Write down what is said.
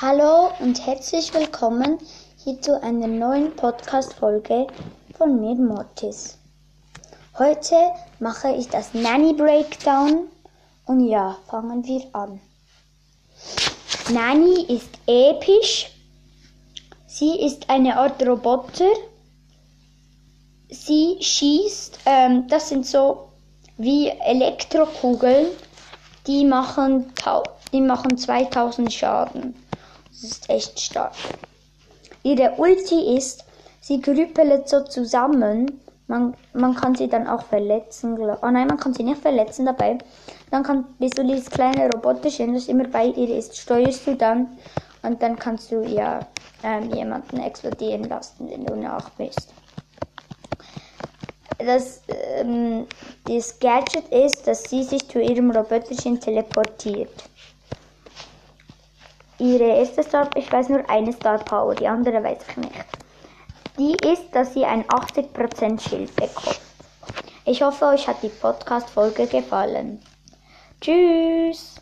Hallo und herzlich willkommen hier zu einer neuen Podcast-Folge von mir, Mortis. Heute mache ich das Nanny Breakdown und ja, fangen wir an. Nanny ist episch. Sie ist eine Art Roboter. Sie schießt, ähm, das sind so wie Elektrokugeln, die machen, die machen 2000 Schaden. Das ist echt stark. Ihre Ulti ist, sie grüppelt so zusammen. Man, man kann sie dann auch verletzen. Oh nein, man kann sie nicht verletzen dabei. Dann kann, bist du dieses kleine Roboterchen, das immer bei ihr ist, steuerst du dann und dann kannst du ja ähm, jemanden explodieren lassen, wenn du nach bist. Das, ähm, das Gadget ist, dass sie sich zu ihrem Roboterchen teleportiert. Ihre erste Star, ich weiß nur eine Star Power, die andere weiß ich nicht. Die ist, dass sie ein 80% Schild bekommt. Ich hoffe, euch hat die Podcast-Folge gefallen. Tschüss!